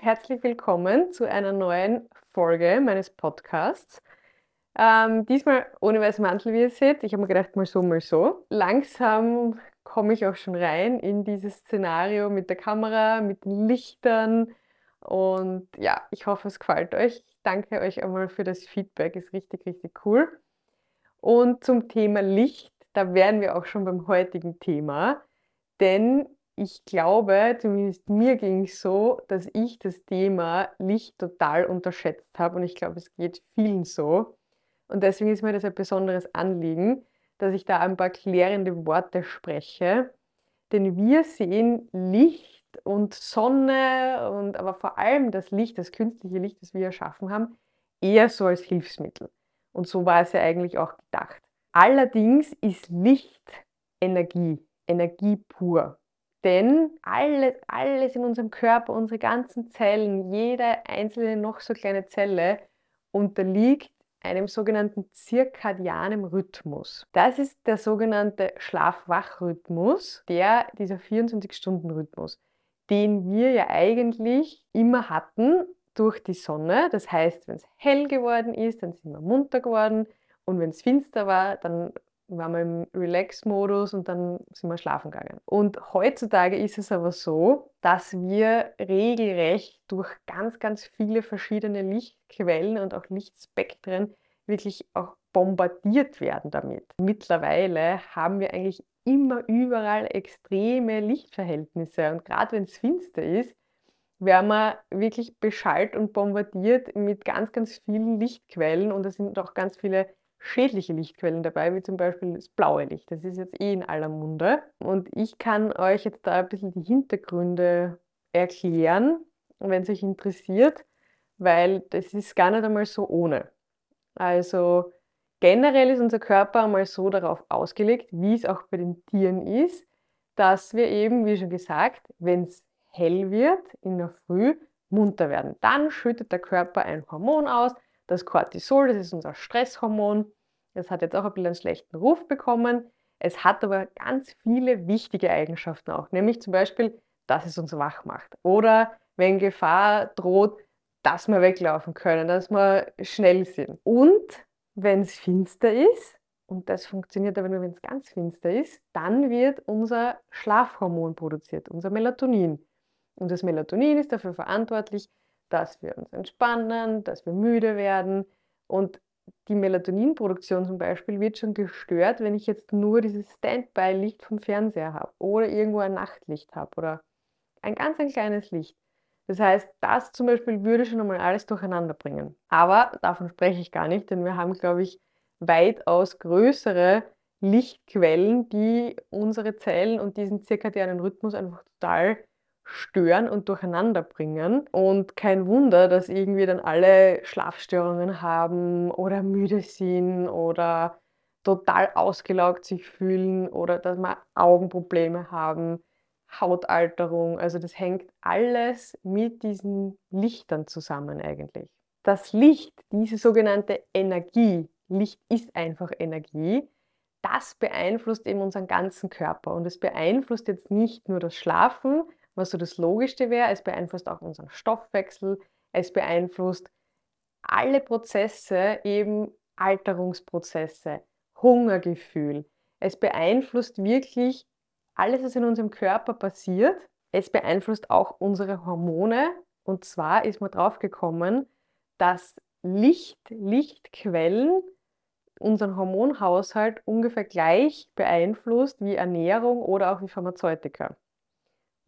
Herzlich willkommen zu einer neuen Folge meines Podcasts. Ähm, diesmal ohne weißen Mantel, wie ihr seht. Ich habe mir gedacht, mal so, mal so. Langsam komme ich auch schon rein in dieses Szenario mit der Kamera, mit den Lichtern. Und ja, ich hoffe, es gefällt euch. Ich danke euch einmal für das Feedback, ist richtig, richtig cool. Und zum Thema Licht, da wären wir auch schon beim heutigen Thema. Denn ich glaube, zumindest mir ging es so, dass ich das Thema Licht total unterschätzt habe und ich glaube, es geht vielen so. Und deswegen ist mir das ein besonderes Anliegen, dass ich da ein paar klärende Worte spreche. Denn wir sehen Licht und Sonne und aber vor allem das Licht, das künstliche Licht, das wir erschaffen haben, eher so als Hilfsmittel. Und so war es ja eigentlich auch gedacht. Allerdings ist Licht Energie, Energie pur. Denn alles, alles in unserem Körper, unsere ganzen Zellen, jede einzelne noch so kleine Zelle unterliegt einem sogenannten zirkadianen Rhythmus. Das ist der sogenannte Schlaf-Wach-Rhythmus, der dieser 24-Stunden-Rhythmus, den wir ja eigentlich immer hatten durch die Sonne. Das heißt, wenn es hell geworden ist, dann sind wir munter geworden und wenn es finster war, dann waren wir im Relax-Modus und dann sind wir schlafen gegangen. Und heutzutage ist es aber so, dass wir regelrecht durch ganz, ganz viele verschiedene Lichtquellen und auch Lichtspektren wirklich auch bombardiert werden damit. Mittlerweile haben wir eigentlich immer überall extreme Lichtverhältnisse und gerade wenn es finster ist, werden wir wirklich beschallt und bombardiert mit ganz, ganz vielen Lichtquellen und da sind auch ganz viele schädliche Lichtquellen dabei, wie zum Beispiel das blaue Licht. Das ist jetzt eh in aller Munde. Und ich kann euch jetzt da ein bisschen die Hintergründe erklären, wenn es euch interessiert, weil das ist gar nicht einmal so ohne. Also generell ist unser Körper einmal so darauf ausgelegt, wie es auch bei den Tieren ist, dass wir eben, wie schon gesagt, wenn es hell wird in der Früh, munter werden. Dann schüttet der Körper ein Hormon aus, das Cortisol, das ist unser Stresshormon. Das hat jetzt auch ein bisschen einen schlechten Ruf bekommen. Es hat aber ganz viele wichtige Eigenschaften auch, nämlich zum Beispiel, dass es uns wach macht. Oder wenn Gefahr droht, dass wir weglaufen können, dass wir schnell sind. Und wenn es finster ist, und das funktioniert aber nur, wenn es ganz finster ist, dann wird unser Schlafhormon produziert, unser Melatonin. Und das Melatonin ist dafür verantwortlich, dass wir uns entspannen, dass wir müde werden. Und die Melatoninproduktion zum Beispiel wird schon gestört, wenn ich jetzt nur dieses Standby-Licht vom Fernseher habe oder irgendwo ein Nachtlicht habe oder ein ganz ein kleines Licht. Das heißt, das zum Beispiel würde schon einmal alles durcheinander bringen. Aber davon spreche ich gar nicht, denn wir haben, glaube ich, weitaus größere Lichtquellen, die unsere Zellen und diesen zirkadianen Rhythmus einfach total stören und durcheinander bringen. Und kein Wunder, dass irgendwie dann alle Schlafstörungen haben oder müde sind oder total ausgelaugt sich fühlen oder dass wir Augenprobleme haben, Hautalterung. Also das hängt alles mit diesen Lichtern zusammen eigentlich. Das Licht, diese sogenannte Energie, Licht ist einfach Energie, das beeinflusst eben unseren ganzen Körper. Und es beeinflusst jetzt nicht nur das Schlafen, was so das Logischste wäre. Es beeinflusst auch unseren Stoffwechsel. Es beeinflusst alle Prozesse, eben Alterungsprozesse, Hungergefühl. Es beeinflusst wirklich alles, was in unserem Körper passiert. Es beeinflusst auch unsere Hormone. Und zwar ist man drauf gekommen, dass Licht, Lichtquellen unseren Hormonhaushalt ungefähr gleich beeinflusst wie Ernährung oder auch wie Pharmazeutika.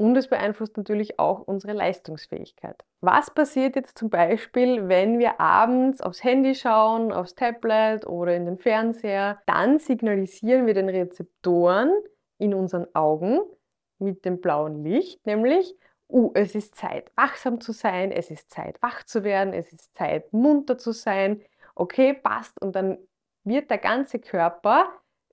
Und es beeinflusst natürlich auch unsere Leistungsfähigkeit. Was passiert jetzt zum Beispiel, wenn wir abends aufs Handy schauen, aufs Tablet oder in den Fernseher? Dann signalisieren wir den Rezeptoren in unseren Augen mit dem blauen Licht, nämlich, uh, es ist Zeit, wachsam zu sein, es ist Zeit, wach zu werden, es ist Zeit, munter zu sein. Okay, passt. Und dann wird der ganze Körper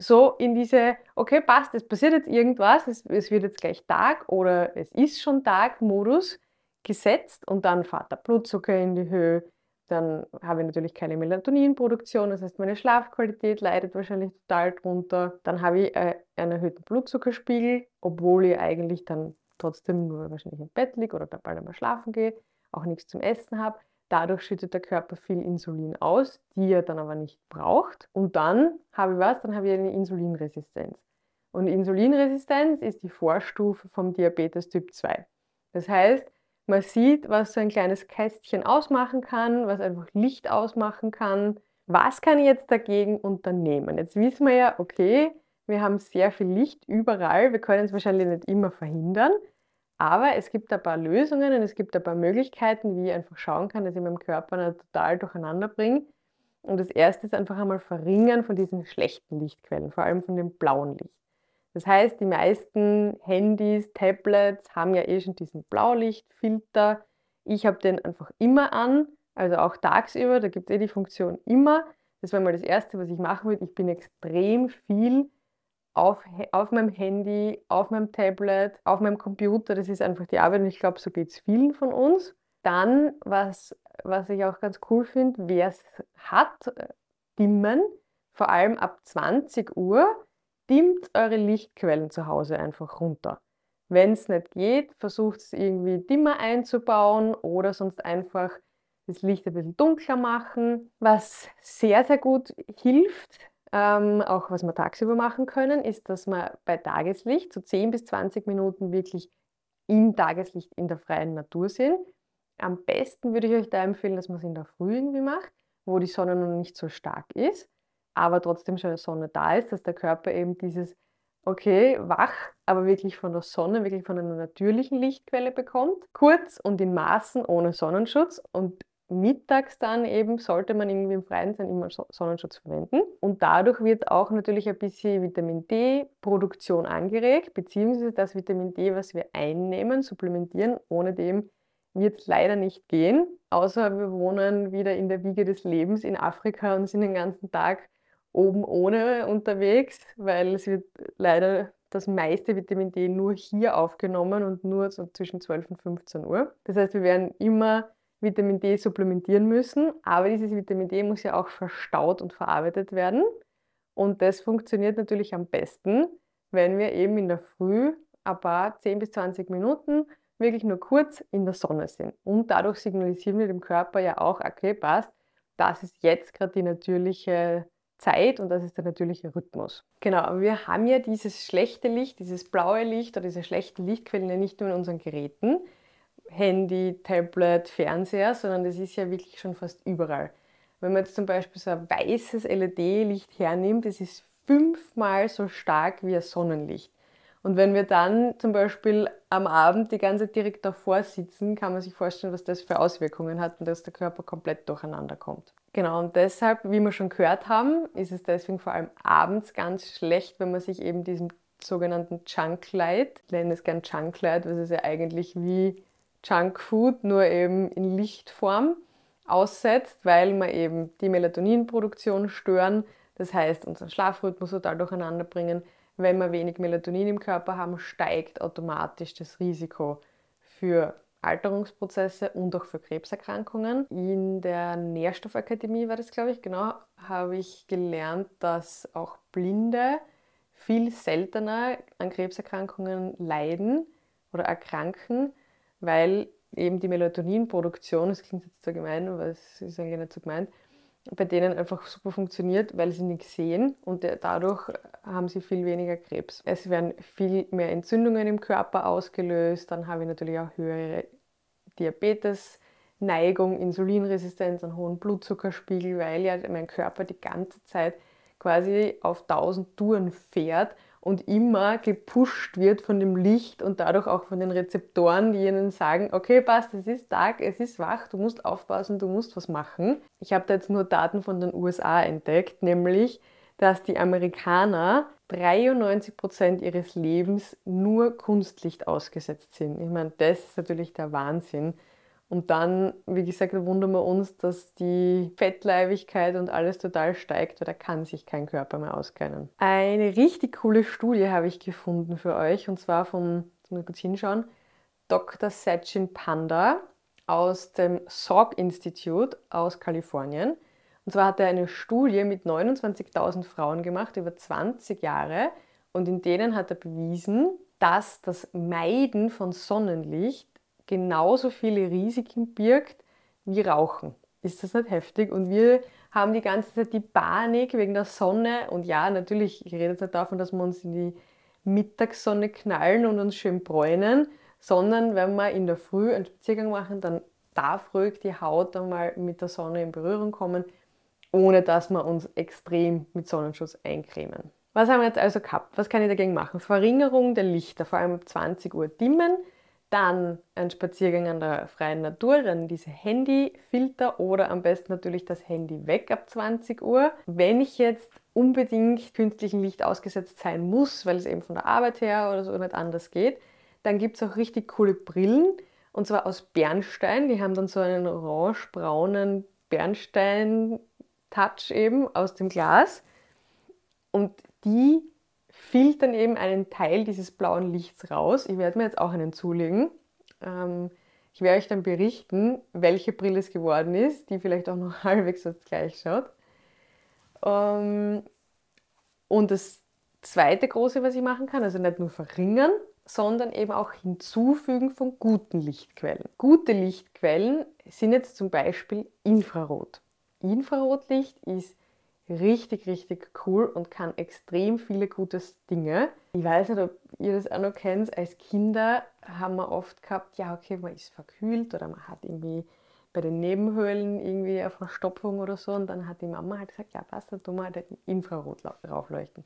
so in diese, okay, passt, es passiert jetzt irgendwas, es, es wird jetzt gleich Tag oder es ist schon Tag-Modus gesetzt und dann fährt der Blutzucker in die Höhe, dann habe ich natürlich keine Melatoninproduktion, das heißt, meine Schlafqualität leidet wahrscheinlich total drunter. Dann habe ich äh, einen erhöhten Blutzuckerspiegel, obwohl ich eigentlich dann trotzdem nur wahrscheinlich im Bett liege oder bald einmal schlafen gehe, auch nichts zum Essen habe. Dadurch schüttet der Körper viel Insulin aus, die er dann aber nicht braucht. Und dann habe ich was? Dann habe ich eine Insulinresistenz. Und Insulinresistenz ist die Vorstufe vom Diabetes Typ 2. Das heißt, man sieht, was so ein kleines Kästchen ausmachen kann, was einfach Licht ausmachen kann. Was kann ich jetzt dagegen unternehmen? Jetzt wissen wir ja, okay, wir haben sehr viel Licht überall. Wir können es wahrscheinlich nicht immer verhindern. Aber es gibt ein paar Lösungen und es gibt ein paar Möglichkeiten, wie ich einfach schauen kann, dass ich meinem Körper nicht total durcheinander bringe. Und das erste ist einfach einmal verringern von diesen schlechten Lichtquellen, vor allem von dem blauen Licht. Das heißt, die meisten Handys, Tablets haben ja eh schon diesen Blaulichtfilter. Ich habe den einfach immer an, also auch tagsüber, da gibt es eh die Funktion immer. Das wäre mal das Erste, was ich machen würde. Ich bin extrem viel auf, auf meinem Handy, auf meinem Tablet, auf meinem Computer. Das ist einfach die Arbeit und ich glaube, so geht es vielen von uns. Dann, was, was ich auch ganz cool finde, wer es hat, äh, dimmen, vor allem ab 20 Uhr dimmt eure Lichtquellen zu Hause einfach runter. Wenn es nicht geht, versucht es irgendwie dimmer einzubauen oder sonst einfach das Licht ein bisschen dunkler machen. Was sehr, sehr gut hilft, ähm, auch was wir tagsüber machen können, ist, dass wir bei Tageslicht so 10 bis 20 Minuten wirklich im Tageslicht in der freien Natur sind. Am besten würde ich euch da empfehlen, dass man es in der Früh irgendwie macht, wo die Sonne noch nicht so stark ist aber trotzdem schon Sonne da ist, dass der Körper eben dieses, okay, wach, aber wirklich von der Sonne, wirklich von einer natürlichen Lichtquelle bekommt. Kurz und in Maßen ohne Sonnenschutz und mittags dann eben sollte man irgendwie im Freien sein immer Sonnenschutz verwenden. Und dadurch wird auch natürlich ein bisschen Vitamin D-Produktion angeregt, beziehungsweise das Vitamin D, was wir einnehmen, supplementieren. Ohne dem wird es leider nicht gehen, außer wir wohnen wieder in der Wiege des Lebens in Afrika und sind den ganzen Tag oben ohne unterwegs, weil es wird leider das meiste Vitamin D nur hier aufgenommen und nur so zwischen 12 und 15 Uhr. Das heißt, wir werden immer Vitamin D supplementieren müssen, aber dieses Vitamin D muss ja auch verstaut und verarbeitet werden. Und das funktioniert natürlich am besten, wenn wir eben in der Früh ein paar 10 bis 20 Minuten wirklich nur kurz in der Sonne sind. Und dadurch signalisieren wir dem Körper ja auch, okay, passt, das ist jetzt gerade die natürliche Zeit und das ist der natürliche Rhythmus. Genau, wir haben ja dieses schlechte Licht, dieses blaue Licht oder diese schlechten Lichtquellen ja nicht nur in unseren Geräten, Handy, Tablet, Fernseher, sondern das ist ja wirklich schon fast überall. Wenn man jetzt zum Beispiel so ein weißes LED-Licht hernimmt, das ist fünfmal so stark wie ein Sonnenlicht. Und wenn wir dann zum Beispiel am Abend die ganze Zeit direkt davor sitzen, kann man sich vorstellen, was das für Auswirkungen hat und dass der Körper komplett durcheinander kommt. Genau, und deshalb, wie wir schon gehört haben, ist es deswegen vor allem abends ganz schlecht, wenn man sich eben diesem sogenannten Junk Light, ich nenne es gern Junk Light, was ist ja eigentlich wie Junk Food, nur eben in Lichtform aussetzt, weil man eben die Melatoninproduktion stören, das heißt unseren Schlafrhythmus total durcheinander bringen, wenn wir wenig Melatonin im Körper haben, steigt automatisch das Risiko für Alterungsprozesse und auch für Krebserkrankungen. In der Nährstoffakademie war das, glaube ich, genau, habe ich gelernt, dass auch Blinde viel seltener an Krebserkrankungen leiden oder erkranken, weil eben die Melatoninproduktion, das klingt jetzt so gemein, aber es ist eigentlich nicht so gemeint, bei denen einfach super funktioniert, weil sie nichts sehen und dadurch haben sie viel weniger Krebs. Es werden viel mehr Entzündungen im Körper ausgelöst, dann habe ich natürlich auch höhere Diabetesneigung, Insulinresistenz, einen hohen Blutzuckerspiegel, weil ja mein Körper die ganze Zeit quasi auf 1000 Touren fährt und immer gepusht wird von dem Licht und dadurch auch von den Rezeptoren, die ihnen sagen, okay, passt, es ist Tag, es ist wach, du musst aufpassen, du musst was machen. Ich habe da jetzt nur Daten von den USA entdeckt, nämlich, dass die Amerikaner 93 Prozent ihres Lebens nur Kunstlicht ausgesetzt sind. Ich meine, das ist natürlich der Wahnsinn. Und dann, wie gesagt, wundern wir uns, dass die Fettleibigkeit und alles total steigt, weil da kann sich kein Körper mehr auskennen. Eine richtig coole Studie habe ich gefunden für euch und zwar von, jetzt muss ich kurz hinschauen, Dr. Sachin Panda aus dem Salk Institute aus Kalifornien. Und zwar hat er eine Studie mit 29.000 Frauen gemacht über 20 Jahre und in denen hat er bewiesen, dass das Meiden von Sonnenlicht genauso viele Risiken birgt wie Rauchen. Ist das nicht heftig? Und wir haben die ganze Zeit die Panik wegen der Sonne. Und ja, natürlich, ich rede jetzt nicht davon, dass wir uns in die Mittagssonne knallen und uns schön bräunen, sondern wenn wir in der Früh einen Spaziergang machen, dann darf ruhig die Haut einmal mit der Sonne in Berührung kommen, ohne dass wir uns extrem mit Sonnenschutz eincremen. Was haben wir jetzt also gehabt? Was kann ich dagegen machen? Verringerung der Lichter, vor allem um 20 Uhr dimmen, dann ein Spaziergang an der freien Natur, dann diese Handyfilter oder am besten natürlich das Handy weg ab 20 Uhr. Wenn ich jetzt unbedingt künstlichem Licht ausgesetzt sein muss, weil es eben von der Arbeit her oder so nicht anders geht, dann gibt es auch richtig coole Brillen und zwar aus Bernstein. Die haben dann so einen orange-braunen Bernstein-Touch eben aus dem Glas und die filtern eben einen Teil dieses blauen Lichts raus. Ich werde mir jetzt auch einen zulegen. Ähm, ich werde euch dann berichten, welche Brille es geworden ist, die vielleicht auch noch halbwegs gleich schaut. Ähm, und das zweite große, was ich machen kann, also nicht nur verringern, sondern eben auch hinzufügen von guten Lichtquellen. Gute Lichtquellen sind jetzt zum Beispiel Infrarot. Infrarotlicht ist richtig, richtig cool und kann extrem viele gute Dinge. Ich weiß nicht, ob ihr das auch noch kennt. Als Kinder haben wir oft gehabt, ja, okay, man ist verkühlt oder man hat irgendwie bei den Nebenhöhlen irgendwie eine Verstopfung oder so. Und dann hat die Mama halt gesagt, ja, passt, dann tun wir halt Infrarot raufleuchten.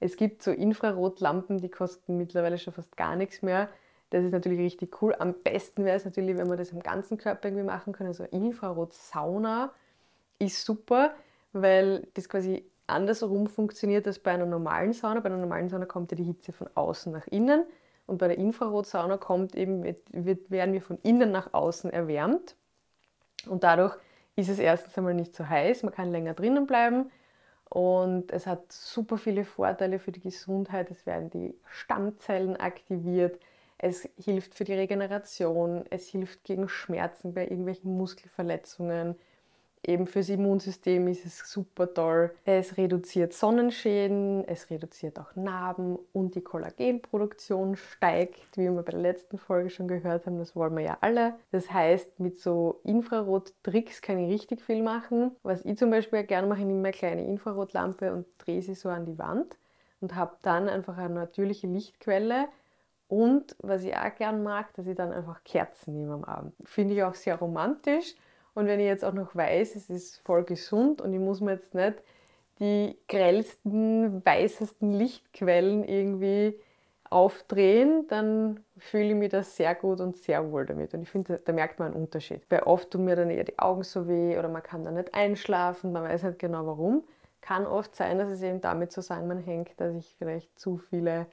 Es gibt so Infrarotlampen, die kosten mittlerweile schon fast gar nichts mehr. Das ist natürlich richtig cool. Am besten wäre es natürlich, wenn man das am ganzen Körper irgendwie machen kann. Also Infrarot-Sauna ist super weil das quasi andersrum funktioniert als bei einer normalen Sauna. Bei einer normalen Sauna kommt ja die Hitze von außen nach innen und bei der Infrarotsauna kommt eben, wird, werden wir von innen nach außen erwärmt und dadurch ist es erstens einmal nicht so heiß, man kann länger drinnen bleiben und es hat super viele Vorteile für die Gesundheit. Es werden die Stammzellen aktiviert, es hilft für die Regeneration, es hilft gegen Schmerzen bei irgendwelchen Muskelverletzungen, eben fürs Immunsystem ist es super toll. Es reduziert Sonnenschäden, es reduziert auch Narben und die Kollagenproduktion steigt, wie wir bei der letzten Folge schon gehört haben. Das wollen wir ja alle. Das heißt, mit so Infrarot-Tricks kann ich richtig viel machen. Was ich zum Beispiel gerne mache, ich nehme eine kleine Infrarotlampe und drehe sie so an die Wand und habe dann einfach eine natürliche Lichtquelle. Und was ich auch gerne mag, dass ich dann einfach Kerzen nehme am Abend. Finde ich auch sehr romantisch und wenn ich jetzt auch noch weiß, es ist voll gesund und ich muss mir jetzt nicht die grellsten, weißesten Lichtquellen irgendwie aufdrehen, dann fühle ich mich da sehr gut und sehr wohl damit. Und ich finde, da merkt man einen Unterschied. Weil oft tun mir dann eher die Augen so weh oder man kann dann nicht einschlafen, man weiß nicht genau warum. Kann oft sein, dass es eben damit zusammenhängt, dass ich vielleicht zu viele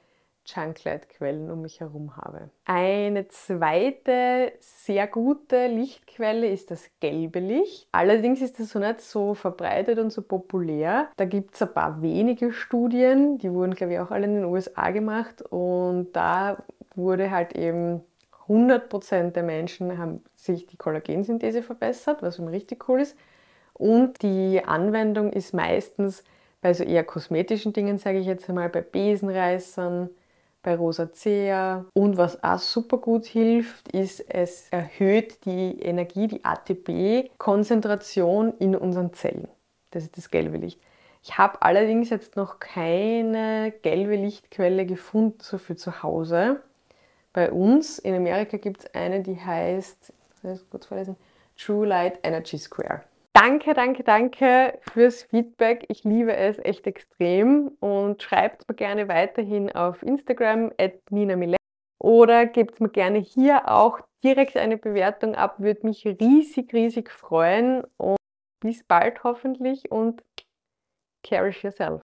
Junklight-Quellen um mich herum habe. Eine zweite sehr gute Lichtquelle ist das gelbe Licht. Allerdings ist das so nicht so verbreitet und so populär. Da gibt es ein paar wenige Studien, die wurden glaube ich auch alle in den USA gemacht und da wurde halt eben 100% der Menschen haben sich die Kollagensynthese verbessert, was schon richtig cool ist. Und die Anwendung ist meistens bei so eher kosmetischen Dingen, sage ich jetzt einmal, bei Besenreißern, bei Rosacea. Und was auch super gut hilft, ist, es erhöht die Energie, die ATP-Konzentration in unseren Zellen. Das ist das gelbe Licht. Ich habe allerdings jetzt noch keine gelbe Lichtquelle gefunden, so für zu Hause. Bei uns in Amerika gibt es eine, die heißt, kurz vorlesen, True Light Energy Square. Danke, danke, danke fürs Feedback. Ich liebe es echt extrem und schreibt mir gerne weiterhin auf Instagram at Nina Millet oder gebt mir gerne hier auch direkt eine Bewertung ab. Würde mich riesig, riesig freuen und bis bald hoffentlich und cherish yourself.